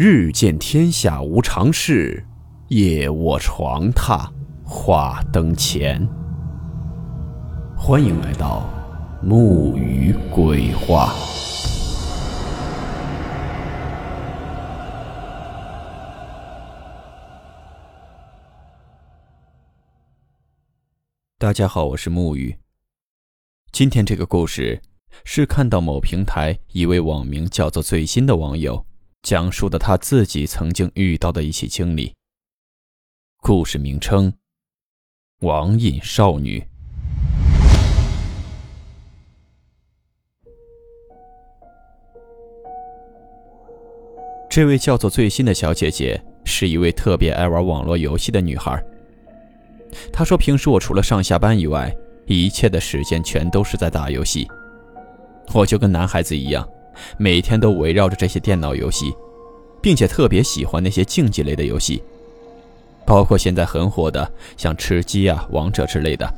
日见天下无常事，夜卧床榻话灯前。欢迎来到木鱼鬼话。大家好，我是木鱼。今天这个故事是看到某平台一位网名叫做“最新”的网友讲述的他自己曾经遇到的一起经历。故事名称：网瘾少女。这位叫做“最新”的小姐姐是一位特别爱玩网络游戏的女孩。她说：“平时我除了上下班以外，一切的时间全都是在打游戏。我就跟男孩子一样，每天都围绕着这些电脑游戏，并且特别喜欢那些竞技类的游戏，包括现在很火的像吃鸡啊、王者之类的。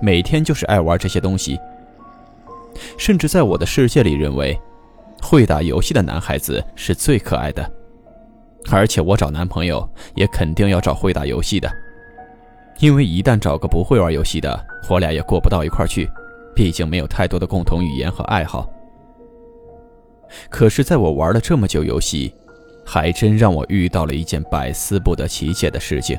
每天就是爱玩这些东西。甚至在我的世界里，认为会打游戏的男孩子是最可爱的，而且我找男朋友也肯定要找会打游戏的。”因为一旦找个不会玩游戏的，我俩也过不到一块去，毕竟没有太多的共同语言和爱好。可是，在我玩了这么久游戏，还真让我遇到了一件百思不得其解的事情。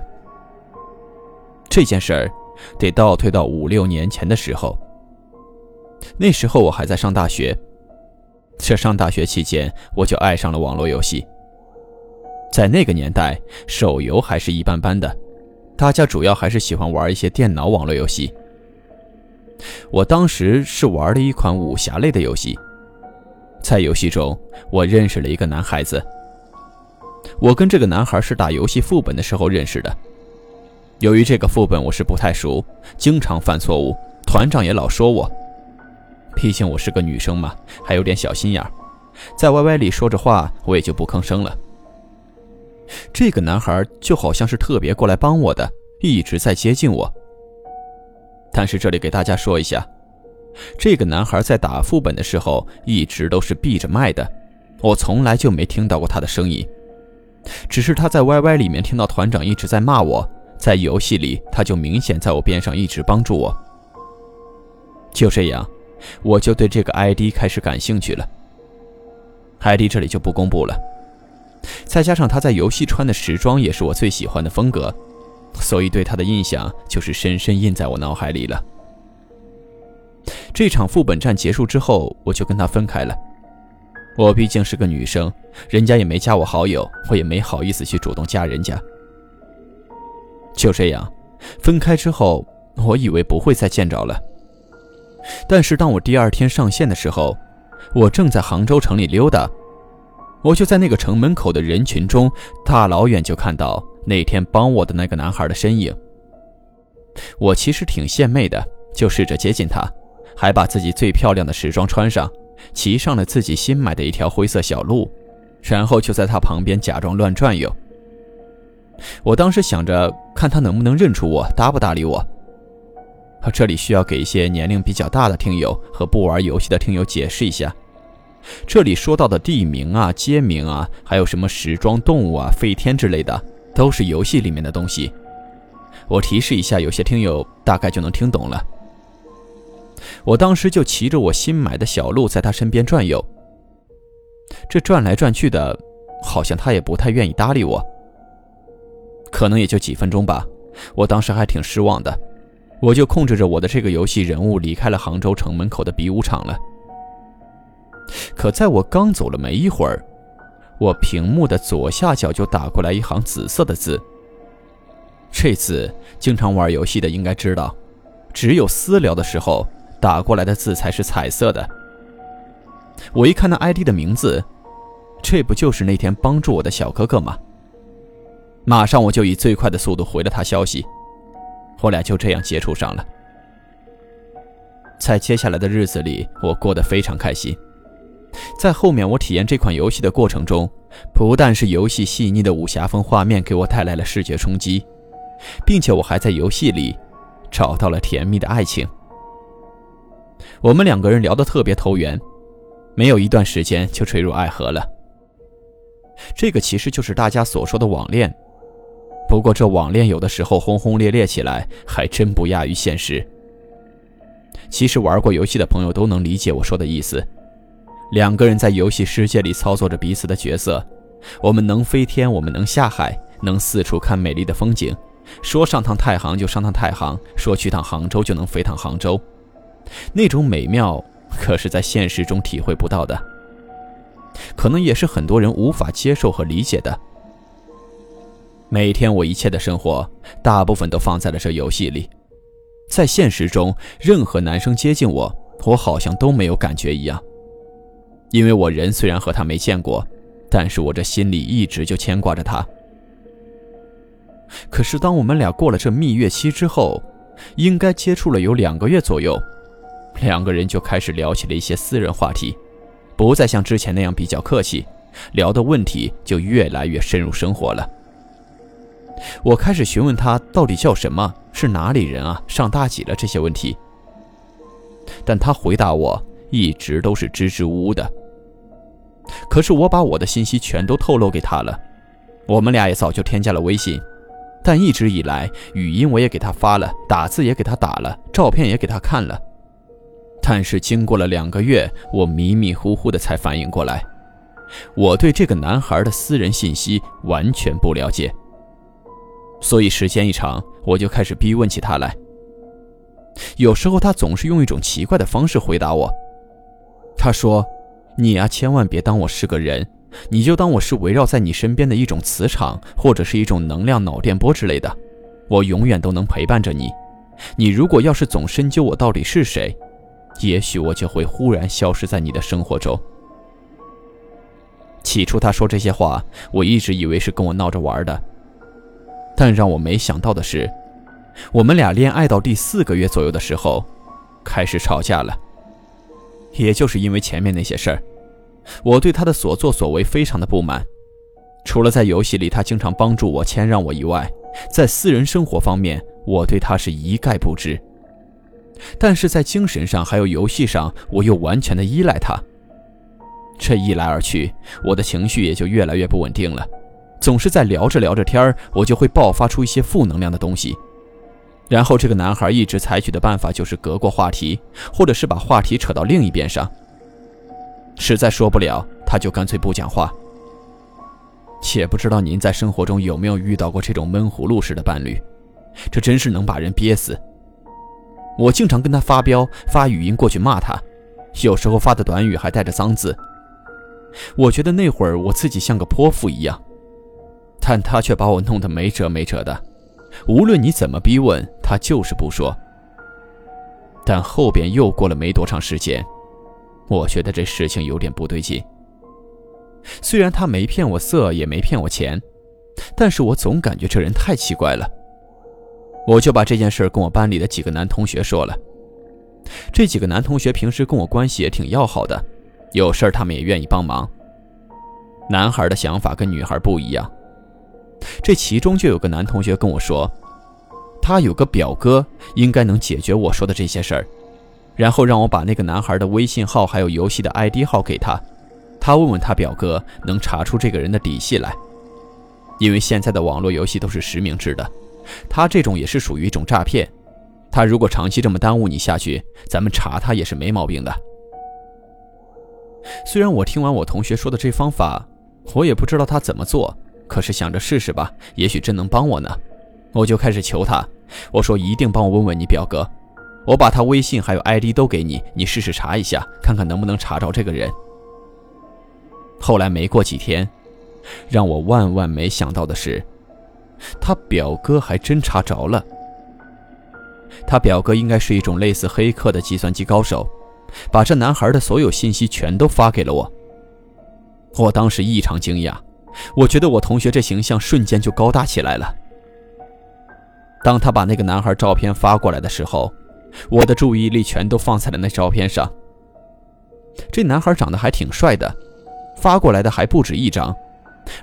这件事儿得倒推到五六年前的时候，那时候我还在上大学。这上大学期间，我就爱上了网络游戏。在那个年代，手游还是一般般的。大家主要还是喜欢玩一些电脑网络游戏。我当时是玩了一款武侠类的游戏，在游戏中我认识了一个男孩子。我跟这个男孩是打游戏副本的时候认识的。由于这个副本我是不太熟，经常犯错误，团长也老说我。毕竟我是个女生嘛，还有点小心眼儿，在 YY 里说着话，我也就不吭声了。这个男孩就好像是特别过来帮我的，一直在接近我。但是这里给大家说一下，这个男孩在打副本的时候一直都是闭着麦的，我从来就没听到过他的声音。只是他在 YY 里面听到团长一直在骂我，在游戏里他就明显在我边上一直帮助我。就这样，我就对这个 ID 开始感兴趣了。ID 这里就不公布了。再加上他在游戏穿的时装也是我最喜欢的风格，所以对他的印象就是深深印在我脑海里了。这场副本战结束之后，我就跟他分开了。我毕竟是个女生，人家也没加我好友，我也没好意思去主动加人家。就这样，分开之后，我以为不会再见着了。但是当我第二天上线的时候，我正在杭州城里溜达。我就在那个城门口的人群中，大老远就看到那天帮我的那个男孩的身影。我其实挺献媚的，就试着接近他，还把自己最漂亮的时装穿上，骑上了自己新买的一条灰色小鹿，然后就在他旁边假装乱转悠。我当时想着看他能不能认出我，搭不搭理我。这里需要给一些年龄比较大的听友和不玩游戏的听友解释一下。这里说到的地名啊、街名啊，还有什么时装动物啊、飞天之类的，都是游戏里面的东西。我提示一下，有些听友大概就能听懂了。我当时就骑着我新买的小鹿在他身边转悠，这转来转去的，好像他也不太愿意搭理我。可能也就几分钟吧，我当时还挺失望的，我就控制着我的这个游戏人物离开了杭州城门口的比武场了。可在我刚走了没一会儿，我屏幕的左下角就打过来一行紫色的字。这次经常玩游戏的应该知道，只有私聊的时候打过来的字才是彩色的。我一看那 ID 的名字，这不就是那天帮助我的小哥哥吗？马上我就以最快的速度回了他消息，我俩就这样接触上了。在接下来的日子里，我过得非常开心。在后面我体验这款游戏的过程中，不但是游戏细腻的武侠风画面给我带来了视觉冲击，并且我还在游戏里找到了甜蜜的爱情。我们两个人聊得特别投缘，没有一段时间就坠入爱河了。这个其实就是大家所说的网恋。不过这网恋有的时候轰轰烈烈起来，还真不亚于现实。其实玩过游戏的朋友都能理解我说的意思。两个人在游戏世界里操作着彼此的角色，我们能飞天，我们能下海，能四处看美丽的风景。说上趟太行就上趟太行，说去趟杭州就能飞趟杭州。那种美妙，可是在现实中体会不到的，可能也是很多人无法接受和理解的。每天我一切的生活，大部分都放在了这游戏里。在现实中，任何男生接近我，我好像都没有感觉一样。因为我人虽然和他没见过，但是我这心里一直就牵挂着他。可是当我们俩过了这蜜月期之后，应该接触了有两个月左右，两个人就开始聊起了一些私人话题，不再像之前那样比较客气，聊的问题就越来越深入生活了。我开始询问他到底叫什么，是哪里人啊，上大几了这些问题。但他回答我一直都是支支吾吾的。可是我把我的信息全都透露给他了，我们俩也早就添加了微信，但一直以来语音我也给他发了，打字也给他打了，照片也给他看了。但是经过了两个月，我迷迷糊糊的才反应过来，我对这个男孩的私人信息完全不了解。所以时间一长，我就开始逼问起他来。有时候他总是用一种奇怪的方式回答我。他说：“你呀，千万别当我是个人，你就当我是围绕在你身边的一种磁场，或者是一种能量脑电波之类的。我永远都能陪伴着你。你如果要是总深究我到底是谁，也许我就会忽然消失在你的生活中。”起初他说这些话，我一直以为是跟我闹着玩的。但让我没想到的是，我们俩恋爱到第四个月左右的时候，开始吵架了。也就是因为前面那些事儿，我对他的所作所为非常的不满。除了在游戏里他经常帮助我、谦让我以外，在私人生活方面，我对他是一概不知。但是在精神上还有游戏上，我又完全的依赖他。这一来二去，我的情绪也就越来越不稳定了。总是在聊着聊着天儿，我就会爆发出一些负能量的东西，然后这个男孩一直采取的办法就是隔过话题，或者是把话题扯到另一边上。实在说不了，他就干脆不讲话。且不知道您在生活中有没有遇到过这种闷葫芦式的伴侣，这真是能把人憋死。我经常跟他发飙，发语音过去骂他，有时候发的短语还带着脏字。我觉得那会儿我自己像个泼妇一样。但他却把我弄得没辙没辙的，无论你怎么逼问，他就是不说。但后边又过了没多长时间，我觉得这事情有点不对劲。虽然他没骗我色，也没骗我钱，但是我总感觉这人太奇怪了。我就把这件事跟我班里的几个男同学说了。这几个男同学平时跟我关系也挺要好的，有事他们也愿意帮忙。男孩的想法跟女孩不一样。这其中就有个男同学跟我说，他有个表哥，应该能解决我说的这些事儿，然后让我把那个男孩的微信号还有游戏的 ID 号给他，他问问他表哥能查出这个人的底细来，因为现在的网络游戏都是实名制的，他这种也是属于一种诈骗，他如果长期这么耽误你下去，咱们查他也是没毛病的。虽然我听完我同学说的这方法，我也不知道他怎么做。可是想着试试吧，也许真能帮我呢。我就开始求他，我说一定帮我问问你表哥，我把他微信还有 ID 都给你，你试试查一下，看看能不能查着这个人。后来没过几天，让我万万没想到的是，他表哥还真查着了。他表哥应该是一种类似黑客的计算机高手，把这男孩的所有信息全都发给了我。我当时异常惊讶。我觉得我同学这形象瞬间就高大起来了。当他把那个男孩照片发过来的时候，我的注意力全都放在了那照片上。这男孩长得还挺帅的，发过来的还不止一张，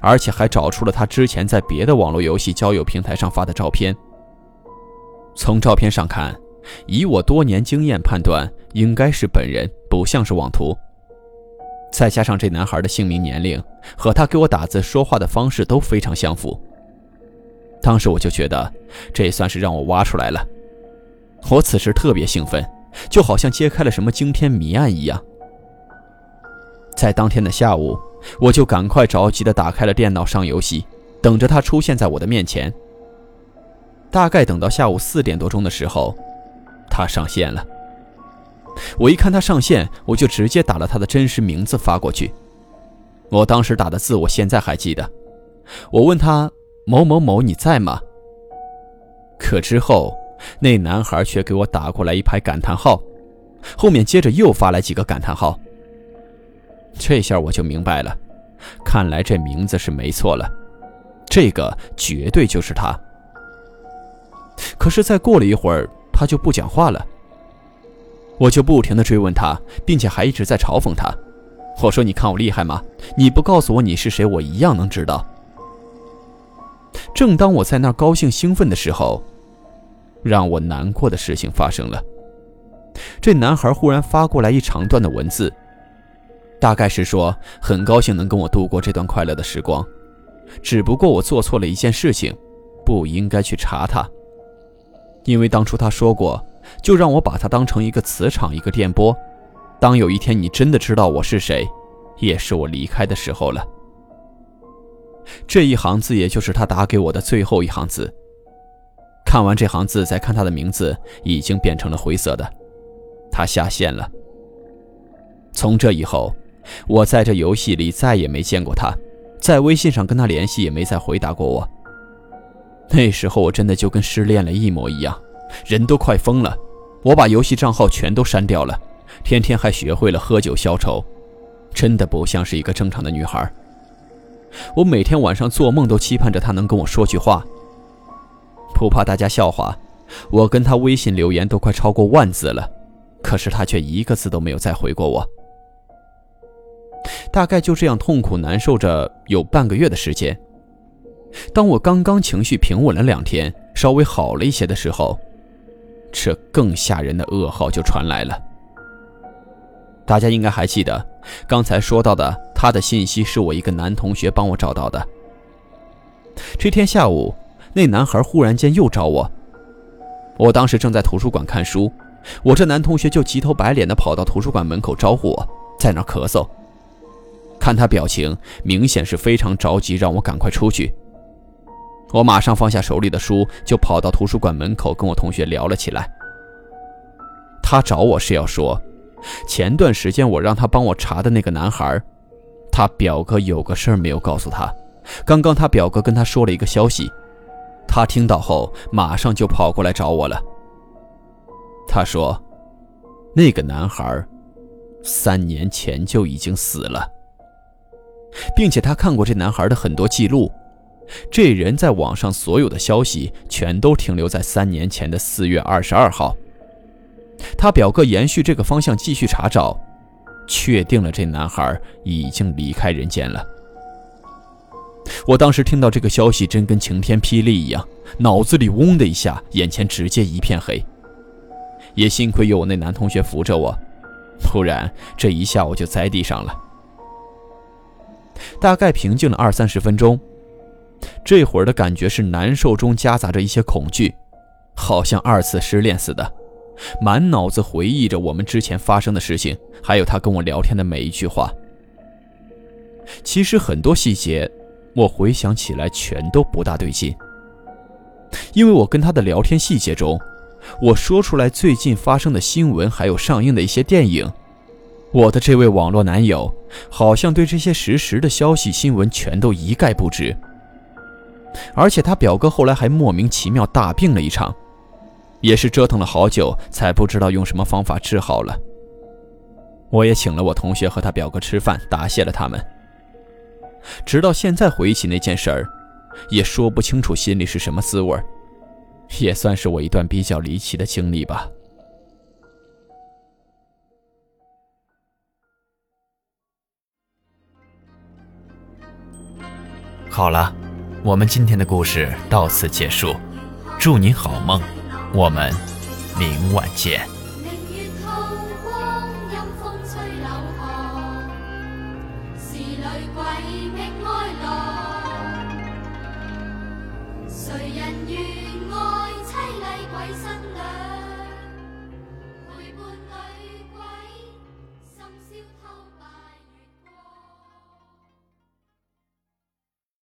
而且还找出了他之前在别的网络游戏交友平台上发的照片。从照片上看，以我多年经验判断，应该是本人，不像是网图。再加上这男孩的姓名、年龄和他给我打字说话的方式都非常相符，当时我就觉得这算是让我挖出来了。我此时特别兴奋，就好像揭开了什么惊天谜案一样。在当天的下午，我就赶快着急地打开了电脑上游戏，等着他出现在我的面前。大概等到下午四点多钟的时候，他上线了。我一看他上线，我就直接打了他的真实名字发过去。我当时打的字，我现在还记得。我问他：“某某某，你在吗？”可之后，那男孩却给我打过来一排感叹号，后面接着又发来几个感叹号。这下我就明白了，看来这名字是没错了，这个绝对就是他。可是再过了一会儿，他就不讲话了。我就不停的追问他，并且还一直在嘲讽他。我说：“你看我厉害吗？你不告诉我你是谁，我一样能知道。”正当我在那高兴兴奋的时候，让我难过的事情发生了。这男孩忽然发过来一长段的文字，大概是说很高兴能跟我度过这段快乐的时光，只不过我做错了一件事情，不应该去查他，因为当初他说过。就让我把它当成一个磁场，一个电波。当有一天你真的知道我是谁，也是我离开的时候了。这一行字，也就是他打给我的最后一行字。看完这行字，再看他的名字，已经变成了灰色的。他下线了。从这以后，我在这游戏里再也没见过他，在微信上跟他联系也没再回答过我。那时候我真的就跟失恋了一模一样。人都快疯了，我把游戏账号全都删掉了，天天还学会了喝酒消愁，真的不像是一个正常的女孩。我每天晚上做梦都期盼着她能跟我说句话。不怕大家笑话，我跟她微信留言都快超过万字了，可是她却一个字都没有再回过我。大概就这样痛苦难受着有半个月的时间。当我刚刚情绪平稳了两天，稍微好了一些的时候。这更吓人的噩耗就传来了。大家应该还记得，刚才说到的他的信息是我一个男同学帮我找到的。这天下午，那男孩忽然间又找我，我当时正在图书馆看书，我这男同学就急头白脸的跑到图书馆门口招呼我，在那咳嗽。看他表情，明显是非常着急，让我赶快出去。我马上放下手里的书，就跑到图书馆门口跟我同学聊了起来。他找我是要说，前段时间我让他帮我查的那个男孩，他表哥有个事儿没有告诉他。刚刚他表哥跟他说了一个消息，他听到后马上就跑过来找我了。他说，那个男孩三年前就已经死了，并且他看过这男孩的很多记录。这人在网上所有的消息全都停留在三年前的四月二十二号。他表哥延续这个方向继续查找，确定了这男孩已经离开人间了。我当时听到这个消息，真跟晴天霹雳一样，脑子里嗡的一下，眼前直接一片黑。也幸亏有我那男同学扶着我，不然这一下我就栽地上了。大概平静了二三十分钟。这会儿的感觉是难受中夹杂着一些恐惧，好像二次失恋似的，满脑子回忆着我们之前发生的事情，还有他跟我聊天的每一句话。其实很多细节，我回想起来全都不大对劲，因为我跟他的聊天细节中，我说出来最近发生的新闻，还有上映的一些电影，我的这位网络男友好像对这些实时的消息新闻全都一概不知。而且他表哥后来还莫名其妙大病了一场，也是折腾了好久才不知道用什么方法治好了。我也请了我同学和他表哥吃饭，答谢了他们。直到现在回忆起那件事儿，也说不清楚心里是什么滋味也算是我一段比较离奇的经历吧。好了。我们今天的故事到此结束，祝您好梦，我们明晚见。